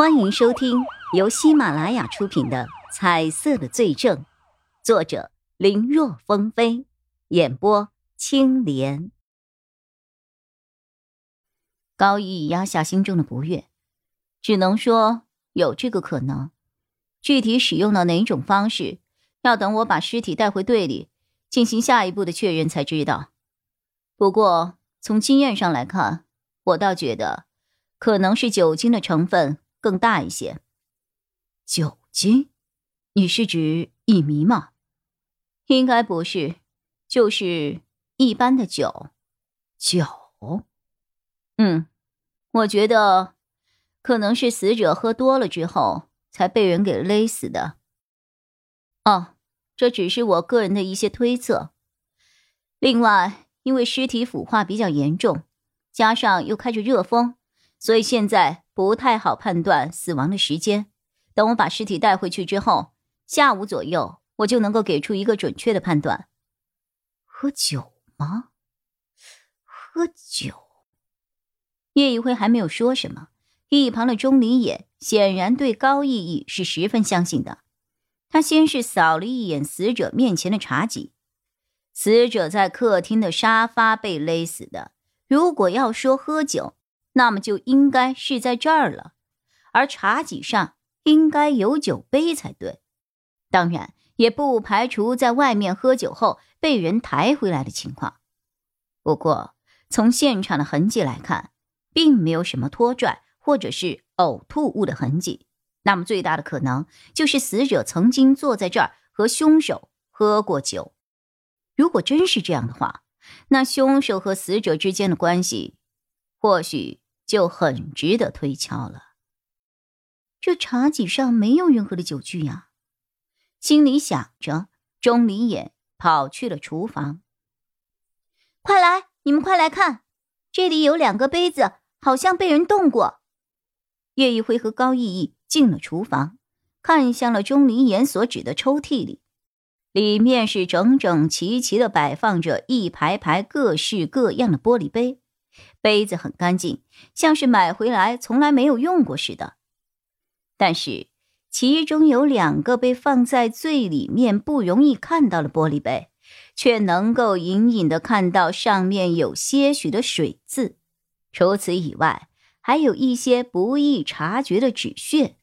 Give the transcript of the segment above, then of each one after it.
欢迎收听由喜马拉雅出品的《彩色的罪证》，作者林若风飞，演播青莲。高毅压下心中的不悦，只能说有这个可能，具体使用到哪种方式，要等我把尸体带回队里进行下一步的确认才知道。不过从经验上来看，我倒觉得可能是酒精的成分。更大一些。酒精？你是指乙醚吗？应该不是，就是一般的酒。酒？嗯，我觉得可能是死者喝多了之后才被人给勒死的。哦，这只是我个人的一些推测。另外，因为尸体腐化比较严重，加上又开着热风，所以现在。不太好判断死亡的时间。等我把尸体带回去之后，下午左右我就能够给出一个准确的判断。喝酒吗？喝酒？叶一辉还没有说什么，一旁的钟离也显然对高逸逸是十分相信的。他先是扫了一眼死者面前的茶几，死者在客厅的沙发被勒死的。如果要说喝酒，那么就应该是在这儿了，而茶几上应该有酒杯才对。当然，也不排除在外面喝酒后被人抬回来的情况。不过，从现场的痕迹来看，并没有什么拖拽或者是呕吐物的痕迹。那么，最大的可能就是死者曾经坐在这儿和凶手喝过酒。如果真是这样的话，那凶手和死者之间的关系，或许……就很值得推敲了。这茶几上没有任何的酒具呀，心里想着，钟离眼跑去了厨房。快来，你们快来看，这里有两个杯子，好像被人动过。叶一辉和高逸逸进了厨房，看向了钟离眼所指的抽屉里，里面是整整齐齐的摆放着一排排各式各样的玻璃杯。杯子很干净，像是买回来从来没有用过似的。但是其中有两个被放在最里面、不容易看到的玻璃杯，却能够隐隐的看到上面有些许的水渍。除此以外，还有一些不易察觉的纸屑。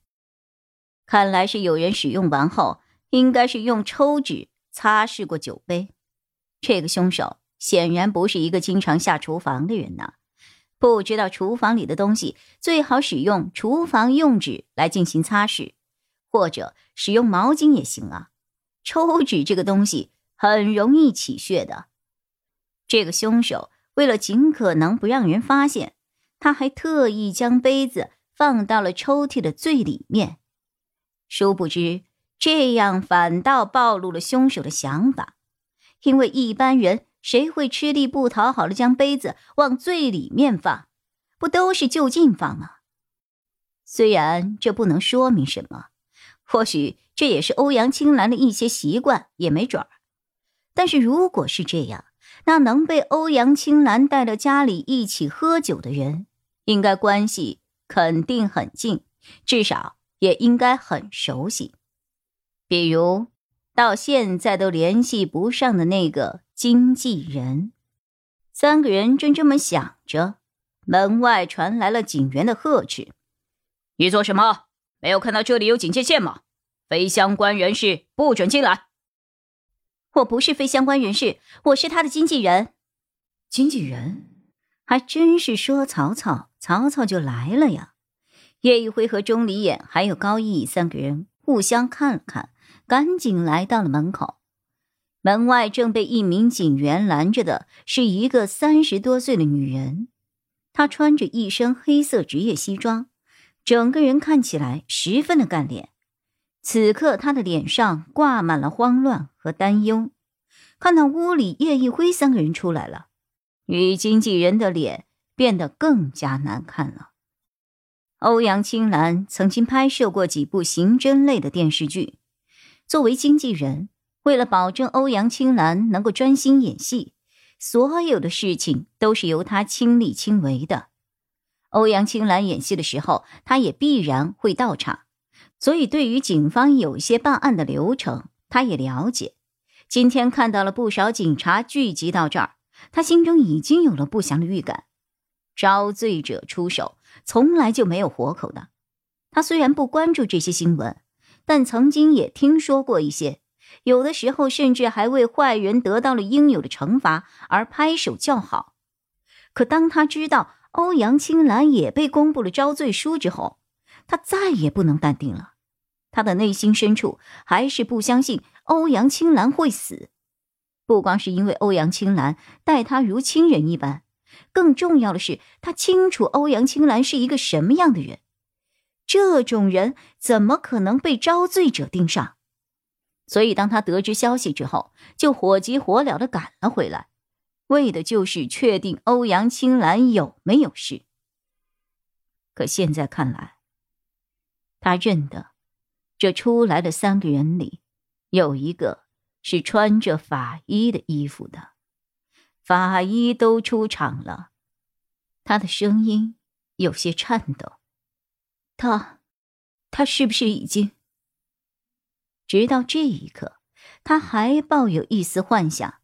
看来是有人使用完后，应该是用抽纸擦拭过酒杯。这个凶手。显然不是一个经常下厨房的人呐，不知道厨房里的东西最好使用厨房用纸来进行擦拭，或者使用毛巾也行啊。抽纸这个东西很容易起屑的。这个凶手为了尽可能不让人发现，他还特意将杯子放到了抽屉的最里面，殊不知这样反倒暴露了凶手的想法，因为一般人。谁会吃力不讨好的将杯子往最里面放？不都是就近放吗？虽然这不能说明什么，或许这也是欧阳青兰的一些习惯，也没准儿。但是如果是这样，那能被欧阳青兰带到家里一起喝酒的人，应该关系肯定很近，至少也应该很熟悉。比如到现在都联系不上的那个。经纪人，三个人正这么想着，门外传来了警员的呵斥：“你做什么？没有看到这里有警戒线吗？非相关人士不准进来。”“我不是非相关人士，我是他的经纪人。”“经纪人？还真是说曹操，曹操就来了呀！”叶一辉和钟离眼还有高毅三个人互相看了看，赶紧来到了门口。门外正被一名警员拦着的是一个三十多岁的女人，她穿着一身黑色职业西装，整个人看起来十分的干练。此刻她的脸上挂满了慌乱和担忧。看到屋里叶一辉三个人出来了，女经纪人的脸变得更加难看了。欧阳青兰曾经拍摄过几部刑侦类的电视剧，作为经纪人。为了保证欧阳青兰能够专心演戏，所有的事情都是由他亲力亲为的。欧阳青兰演戏的时候，他也必然会到场，所以对于警方有些办案的流程，他也了解。今天看到了不少警察聚集到这儿，他心中已经有了不祥的预感。招罪者出手，从来就没有活口的。他虽然不关注这些新闻，但曾经也听说过一些，有的时候甚至还为坏人得到了应有的惩罚而拍手叫好。可当他知道欧阳青兰也被公布了招罪书之后，他再也不能淡定了。他的内心深处还是不相信欧阳青兰会死，不光是因为欧阳青兰待他如亲人一般。更重要的是，他清楚欧阳青兰是一个什么样的人，这种人怎么可能被招罪者盯上？所以，当他得知消息之后，就火急火燎的赶了回来，为的就是确定欧阳青兰有没有事。可现在看来，他认得这出来的三个人里，有一个是穿着法医的衣服的。法医都出场了，他的声音有些颤抖。他，他是不是已经？直到这一刻，他还抱有一丝幻想。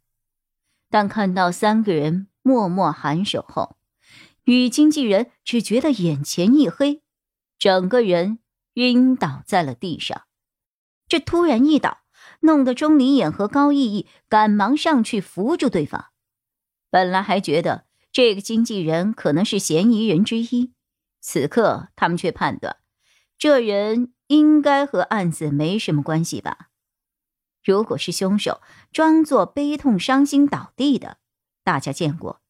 但看到三个人默默颔首后，女经纪人只觉得眼前一黑，整个人晕倒在了地上。这突然一倒，弄得钟离眼和高逸逸赶忙上去扶住对方。本来还觉得这个经纪人可能是嫌疑人之一，此刻他们却判断，这人应该和案子没什么关系吧。如果是凶手，装作悲痛伤心倒地的，大家见过；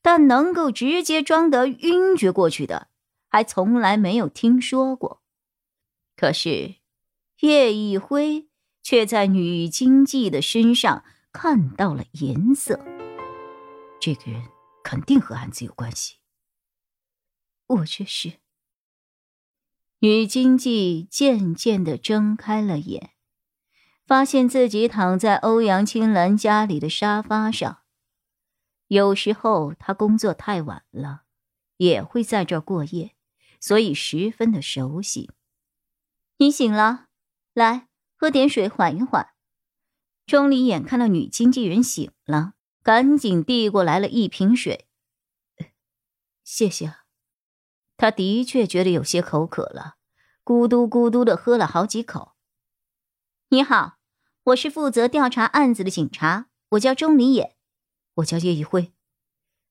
但能够直接装得晕厥过去的，还从来没有听说过。可是叶一辉却在女经纪的身上看到了颜色。这个人肯定和案子有关系。我这是。女经济渐渐的睁开了眼，发现自己躺在欧阳青兰家里的沙发上。有时候她工作太晚了，也会在这儿过夜，所以十分的熟悉。你醒了，来喝点水缓一缓。钟离眼看到女经纪人醒了。赶紧递过来了一瓶水，谢谢。他的确觉得有些口渴了，咕嘟咕嘟的喝了好几口。你好，我是负责调查案子的警察，我叫钟离野，我叫叶一辉。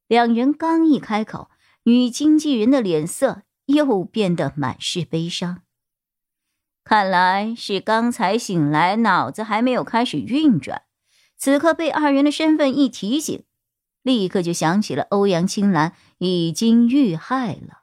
两人刚一开口，女经纪人的脸色又变得满是悲伤。看来是刚才醒来，脑子还没有开始运转。此刻被二人的身份一提醒，立刻就想起了欧阳青兰已经遇害了。